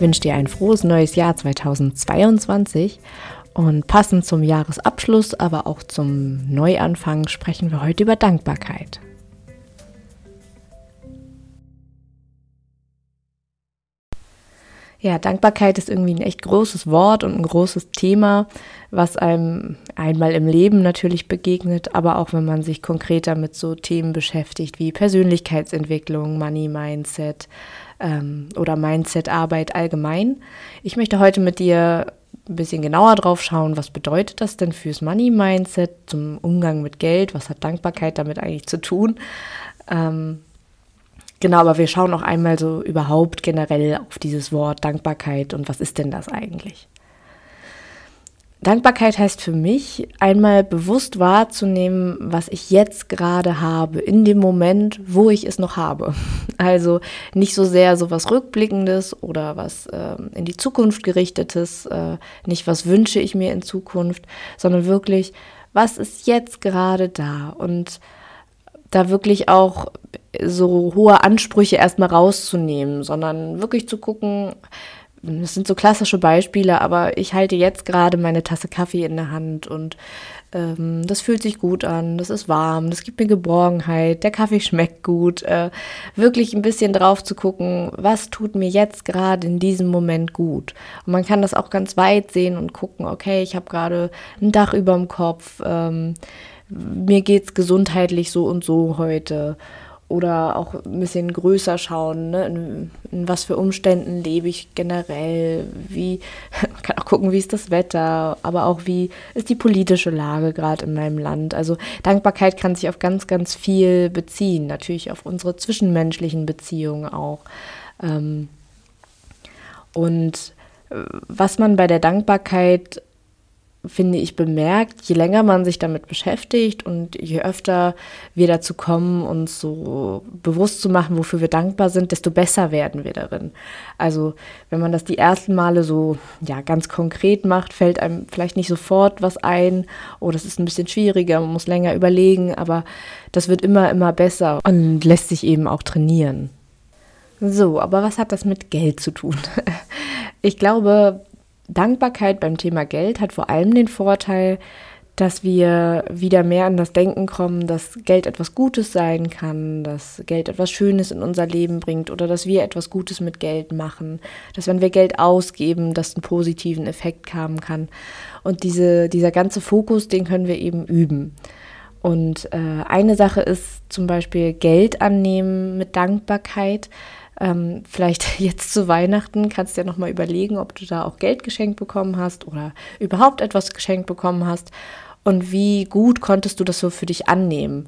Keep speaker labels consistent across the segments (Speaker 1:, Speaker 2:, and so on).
Speaker 1: Ich wünsche dir ein frohes neues Jahr 2022 und passend zum Jahresabschluss, aber auch zum Neuanfang sprechen wir heute über Dankbarkeit. Ja, Dankbarkeit ist irgendwie ein echt großes Wort und ein großes Thema, was einem einmal im Leben natürlich begegnet, aber auch wenn man sich konkreter mit so Themen beschäftigt wie Persönlichkeitsentwicklung, Money Mindset ähm, oder Mindset-Arbeit allgemein. Ich möchte heute mit dir ein bisschen genauer drauf schauen, was bedeutet das denn fürs Money Mindset, zum Umgang mit Geld, was hat Dankbarkeit damit eigentlich zu tun. Ähm, Genau, aber wir schauen auch einmal so überhaupt generell auf dieses Wort Dankbarkeit und was ist denn das eigentlich? Dankbarkeit heißt für mich, einmal bewusst wahrzunehmen, was ich jetzt gerade habe, in dem Moment, wo ich es noch habe. Also nicht so sehr so was Rückblickendes oder was äh, in die Zukunft gerichtetes, äh, nicht was wünsche ich mir in Zukunft, sondern wirklich, was ist jetzt gerade da und da wirklich auch so hohe Ansprüche erstmal rauszunehmen, sondern wirklich zu gucken, das sind so klassische Beispiele, aber ich halte jetzt gerade meine Tasse Kaffee in der Hand und ähm, das fühlt sich gut an, das ist warm, das gibt mir Geborgenheit, der Kaffee schmeckt gut. Äh, wirklich ein bisschen drauf zu gucken, was tut mir jetzt gerade in diesem Moment gut. Und man kann das auch ganz weit sehen und gucken, okay, ich habe gerade ein Dach über dem Kopf, ähm, mir geht's gesundheitlich so und so heute oder auch ein bisschen größer schauen, ne? in, in, was für Umständen lebe ich generell, wie, man kann auch gucken, wie ist das Wetter, aber auch wie ist die politische Lage gerade in meinem Land. Also Dankbarkeit kann sich auf ganz, ganz viel beziehen, natürlich auf unsere zwischenmenschlichen Beziehungen auch. Ähm, und äh, was man bei der Dankbarkeit finde ich, bemerkt, je länger man sich damit beschäftigt und je öfter wir dazu kommen, uns so bewusst zu machen, wofür wir dankbar sind, desto besser werden wir darin. Also wenn man das die ersten Male so ja ganz konkret macht, fällt einem vielleicht nicht sofort was ein, oh, das ist ein bisschen schwieriger, man muss länger überlegen, aber das wird immer, immer besser und lässt sich eben auch trainieren. So, aber was hat das mit Geld zu tun? Ich glaube, Dankbarkeit beim Thema Geld hat vor allem den Vorteil, dass wir wieder mehr an das Denken kommen, dass Geld etwas Gutes sein kann, dass Geld etwas Schönes in unser Leben bringt oder dass wir etwas Gutes mit Geld machen, dass wenn wir Geld ausgeben, das einen positiven Effekt haben kann. Und diese, dieser ganze Fokus, den können wir eben üben. Und äh, eine Sache ist zum Beispiel Geld annehmen mit Dankbarkeit. Ähm, vielleicht jetzt zu Weihnachten kannst du ja nochmal überlegen, ob du da auch Geld geschenkt bekommen hast oder überhaupt etwas geschenkt bekommen hast und wie gut konntest du das so für dich annehmen.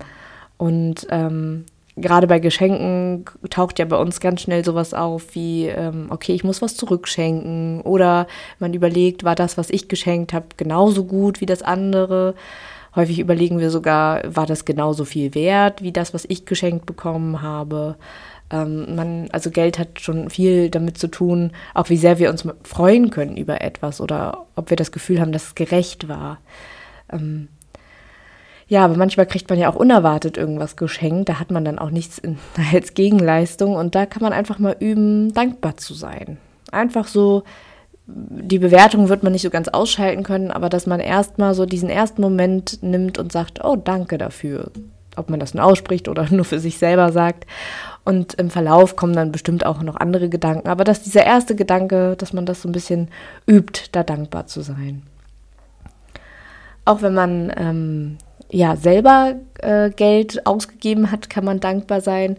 Speaker 1: Und ähm, gerade bei Geschenken taucht ja bei uns ganz schnell sowas auf wie, ähm, okay, ich muss was zurückschenken oder man überlegt, war das, was ich geschenkt habe, genauso gut wie das andere. Häufig überlegen wir sogar, war das genauso viel wert wie das, was ich geschenkt bekommen habe. Ähm, man, also Geld hat schon viel damit zu tun, auch wie sehr wir uns freuen können über etwas oder ob wir das Gefühl haben, dass es gerecht war. Ähm, ja, aber manchmal kriegt man ja auch unerwartet irgendwas geschenkt. Da hat man dann auch nichts in, als Gegenleistung. Und da kann man einfach mal üben, dankbar zu sein. Einfach so, die Bewertung wird man nicht so ganz ausschalten können, aber dass man erstmal so diesen ersten Moment nimmt und sagt, oh, danke dafür. Ob man das nur ausspricht oder nur für sich selber sagt. Und im Verlauf kommen dann bestimmt auch noch andere Gedanken. Aber dass dieser erste Gedanke, dass man das so ein bisschen übt, da dankbar zu sein. Auch wenn man ähm, ja selber äh, Geld ausgegeben hat, kann man dankbar sein.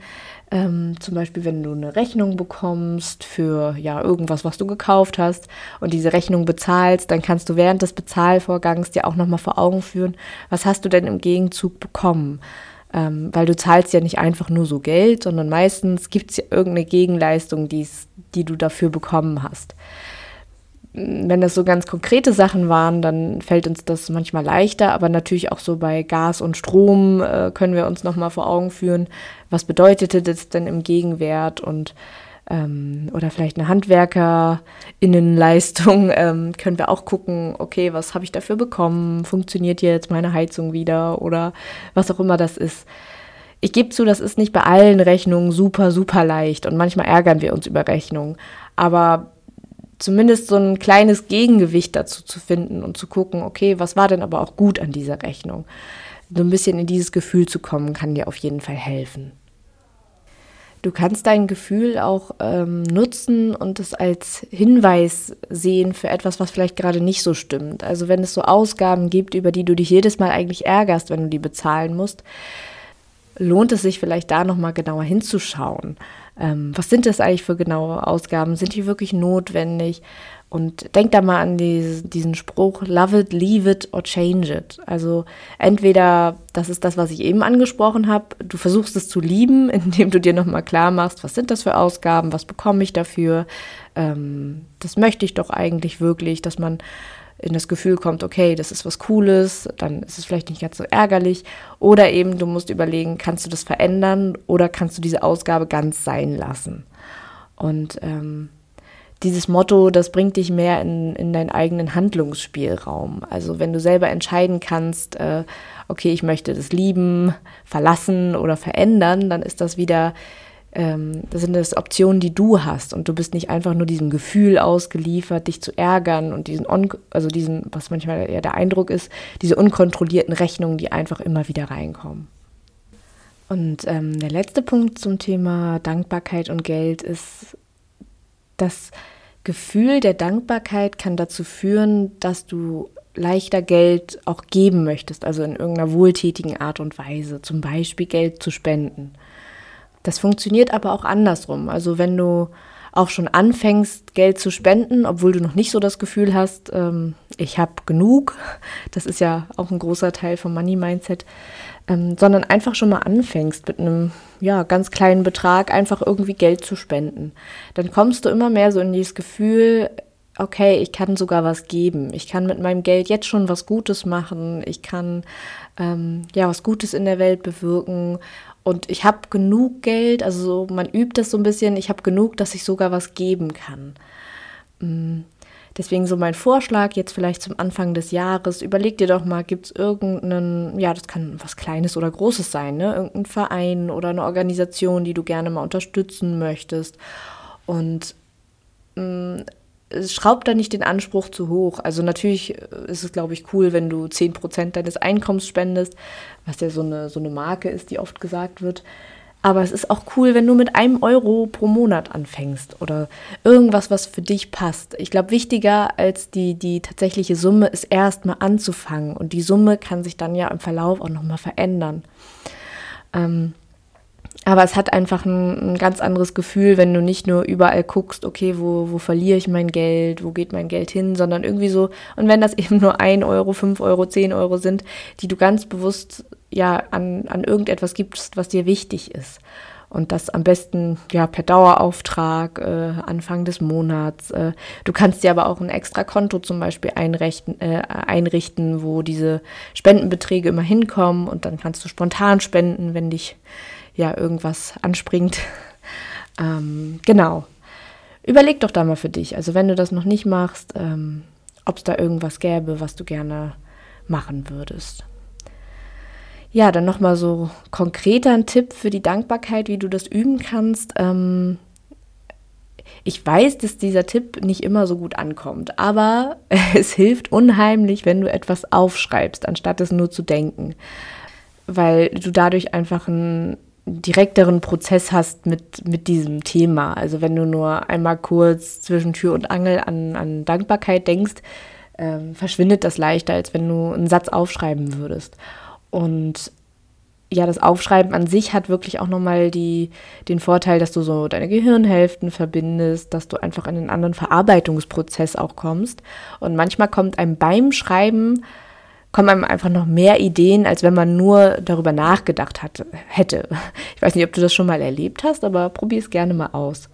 Speaker 1: Ähm, zum Beispiel, wenn du eine Rechnung bekommst für ja irgendwas, was du gekauft hast und diese Rechnung bezahlst, dann kannst du während des Bezahlvorgangs dir auch nochmal vor Augen führen, was hast du denn im Gegenzug bekommen? Ähm, weil du zahlst ja nicht einfach nur so Geld, sondern meistens gibt es ja irgendeine Gegenleistung, die's, die du dafür bekommen hast. Wenn das so ganz konkrete Sachen waren, dann fällt uns das manchmal leichter, aber natürlich auch so bei Gas und Strom äh, können wir uns nochmal vor Augen führen, was bedeutete das denn im Gegenwert und ähm, oder vielleicht eine Handwerkerinnenleistung, ähm, können wir auch gucken, okay, was habe ich dafür bekommen? Funktioniert jetzt meine Heizung wieder oder was auch immer das ist. Ich gebe zu, das ist nicht bei allen Rechnungen super, super leicht und manchmal ärgern wir uns über Rechnungen. Aber zumindest so ein kleines Gegengewicht dazu zu finden und zu gucken, okay, was war denn aber auch gut an dieser Rechnung? So ein bisschen in dieses Gefühl zu kommen, kann dir auf jeden Fall helfen. Du kannst dein Gefühl auch ähm, nutzen und es als Hinweis sehen für etwas, was vielleicht gerade nicht so stimmt. Also wenn es so Ausgaben gibt, über die du dich jedes Mal eigentlich ärgerst, wenn du die bezahlen musst, lohnt es sich vielleicht da nochmal genauer hinzuschauen. Ähm, was sind das eigentlich für genaue Ausgaben? Sind die wirklich notwendig? Und denk da mal an die, diesen Spruch, love it, leave it or change it. Also entweder, das ist das, was ich eben angesprochen habe, du versuchst es zu lieben, indem du dir nochmal klar machst, was sind das für Ausgaben, was bekomme ich dafür. Ähm, das möchte ich doch eigentlich wirklich, dass man in das Gefühl kommt, okay, das ist was Cooles, dann ist es vielleicht nicht ganz so ärgerlich. Oder eben, du musst überlegen, kannst du das verändern oder kannst du diese Ausgabe ganz sein lassen. Und ähm, dieses Motto, das bringt dich mehr in, in deinen eigenen Handlungsspielraum. Also wenn du selber entscheiden kannst, äh, okay, ich möchte das lieben, verlassen oder verändern, dann ist das wieder, ähm, das sind das Optionen, die du hast. Und du bist nicht einfach nur diesem Gefühl ausgeliefert, dich zu ärgern und diesen, also diesen, was manchmal eher der Eindruck ist, diese unkontrollierten Rechnungen, die einfach immer wieder reinkommen. Und ähm, der letzte Punkt zum Thema Dankbarkeit und Geld ist, dass Gefühl der Dankbarkeit kann dazu führen, dass du leichter Geld auch geben möchtest, also in irgendeiner wohltätigen Art und Weise, zum Beispiel Geld zu spenden. Das funktioniert aber auch andersrum. Also wenn du auch schon anfängst, Geld zu spenden, obwohl du noch nicht so das Gefühl hast, ähm, ich habe genug, das ist ja auch ein großer Teil vom Money Mindset, ähm, sondern einfach schon mal anfängst mit einem ja, ganz kleinen Betrag einfach irgendwie Geld zu spenden. Dann kommst du immer mehr so in dieses Gefühl, okay, ich kann sogar was geben. Ich kann mit meinem Geld jetzt schon was Gutes machen. Ich kann ähm, ja was Gutes in der Welt bewirken. Und ich habe genug Geld, also man übt das so ein bisschen, ich habe genug, dass ich sogar was geben kann. Mm. Deswegen so mein Vorschlag jetzt vielleicht zum Anfang des Jahres, überleg dir doch mal, gibt es irgendeinen, ja, das kann was Kleines oder Großes sein, ne? Irgendein Verein oder eine Organisation, die du gerne mal unterstützen möchtest. Und mh, mm, schraub da nicht den Anspruch zu hoch. Also natürlich ist es, glaube ich, cool, wenn du 10% deines Einkommens spendest, was ja so eine, so eine Marke ist, die oft gesagt wird. Aber es ist auch cool, wenn du mit einem Euro pro Monat anfängst oder irgendwas, was für dich passt. Ich glaube, wichtiger als die, die tatsächliche Summe ist erstmal anzufangen. Und die Summe kann sich dann ja im Verlauf auch nochmal verändern. Ähm, aber es hat einfach ein, ein, ganz anderes Gefühl, wenn du nicht nur überall guckst, okay, wo, wo verliere ich mein Geld, wo geht mein Geld hin, sondern irgendwie so, und wenn das eben nur ein Euro, fünf Euro, zehn Euro sind, die du ganz bewusst ja an, an irgendetwas gibst, was dir wichtig ist. Und das am besten ja per Dauerauftrag, äh, Anfang des Monats. Äh, du kannst dir aber auch ein extra Konto zum Beispiel einrichten, äh, einrichten, wo diese Spendenbeträge immer hinkommen und dann kannst du spontan spenden, wenn dich ja irgendwas anspringt. ähm, genau. Überleg doch da mal für dich. Also wenn du das noch nicht machst, ähm, ob es da irgendwas gäbe, was du gerne machen würdest. Ja, dann nochmal so konkreter ein Tipp für die Dankbarkeit, wie du das üben kannst. Ähm, ich weiß, dass dieser Tipp nicht immer so gut ankommt, aber es hilft unheimlich, wenn du etwas aufschreibst, anstatt es nur zu denken, weil du dadurch einfach einen direkteren Prozess hast mit, mit diesem Thema. Also wenn du nur einmal kurz zwischen Tür und Angel an, an Dankbarkeit denkst, ähm, verschwindet das leichter, als wenn du einen Satz aufschreiben würdest. Und ja, das Aufschreiben an sich hat wirklich auch nochmal die, den Vorteil, dass du so deine Gehirnhälften verbindest, dass du einfach in einen anderen Verarbeitungsprozess auch kommst. Und manchmal kommt einem beim Schreiben, kommen einem einfach noch mehr Ideen, als wenn man nur darüber nachgedacht hat, hätte. Ich weiß nicht, ob du das schon mal erlebt hast, aber probier es gerne mal aus.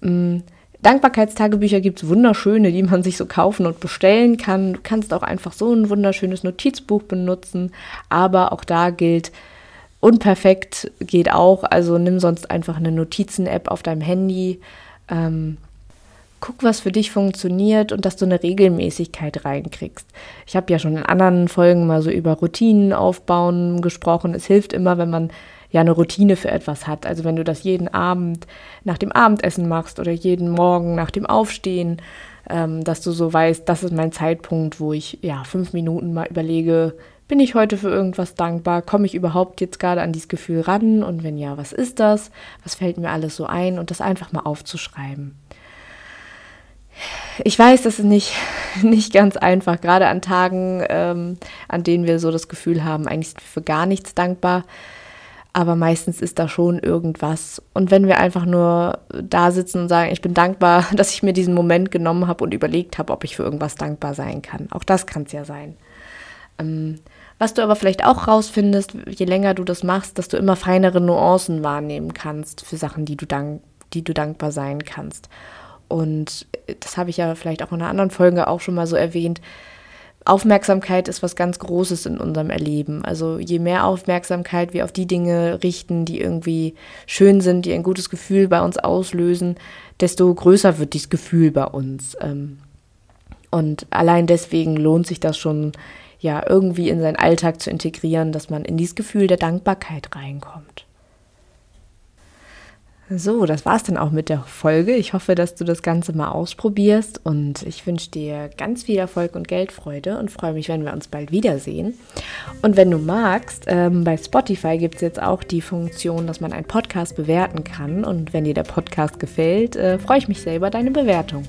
Speaker 1: Mm, Dankbarkeitstagebücher gibt es wunderschöne, die man sich so kaufen und bestellen kann. Du kannst auch einfach so ein wunderschönes Notizbuch benutzen, aber auch da gilt, unperfekt geht auch. Also nimm sonst einfach eine Notizen-App auf deinem Handy. Ähm, guck, was für dich funktioniert und dass du eine Regelmäßigkeit reinkriegst. Ich habe ja schon in anderen Folgen mal so über Routinen aufbauen gesprochen. Es hilft immer, wenn man ja eine Routine für etwas hat. Also wenn du das jeden Abend nach dem Abendessen machst oder jeden Morgen nach dem Aufstehen, ähm, dass du so weißt, das ist mein Zeitpunkt, wo ich ja fünf Minuten mal überlege, bin ich heute für irgendwas dankbar? Komme ich überhaupt jetzt gerade an dieses Gefühl ran? Und wenn ja, was ist das? Was fällt mir alles so ein? Und das einfach mal aufzuschreiben. Ich weiß, das ist nicht, nicht ganz einfach, gerade an Tagen, ähm, an denen wir so das Gefühl haben, eigentlich sind wir für gar nichts dankbar. Aber meistens ist da schon irgendwas. Und wenn wir einfach nur da sitzen und sagen, ich bin dankbar, dass ich mir diesen Moment genommen habe und überlegt habe, ob ich für irgendwas dankbar sein kann. Auch das kann es ja sein. Ähm, was du aber vielleicht auch rausfindest, je länger du das machst, dass du immer feinere Nuancen wahrnehmen kannst für Sachen, die du, dank, die du dankbar sein kannst. Und das habe ich ja vielleicht auch in einer anderen Folge auch schon mal so erwähnt. Aufmerksamkeit ist was ganz Großes in unserem Erleben. Also je mehr Aufmerksamkeit wir auf die Dinge richten, die irgendwie schön sind, die ein gutes Gefühl bei uns auslösen, desto größer wird dieses Gefühl bei uns. Ähm. Und allein deswegen lohnt sich das schon, ja irgendwie in seinen Alltag zu integrieren, dass man in dieses Gefühl der Dankbarkeit reinkommt. So, das war's dann auch mit der Folge. Ich hoffe, dass du das Ganze mal ausprobierst und ich wünsche dir ganz viel Erfolg und Geldfreude und freue mich, wenn wir uns bald wiedersehen. Und wenn du magst, ähm, bei Spotify gibt es jetzt auch die Funktion, dass man einen Podcast bewerten kann und wenn dir der Podcast gefällt, äh, freue ich mich sehr über deine Bewertung.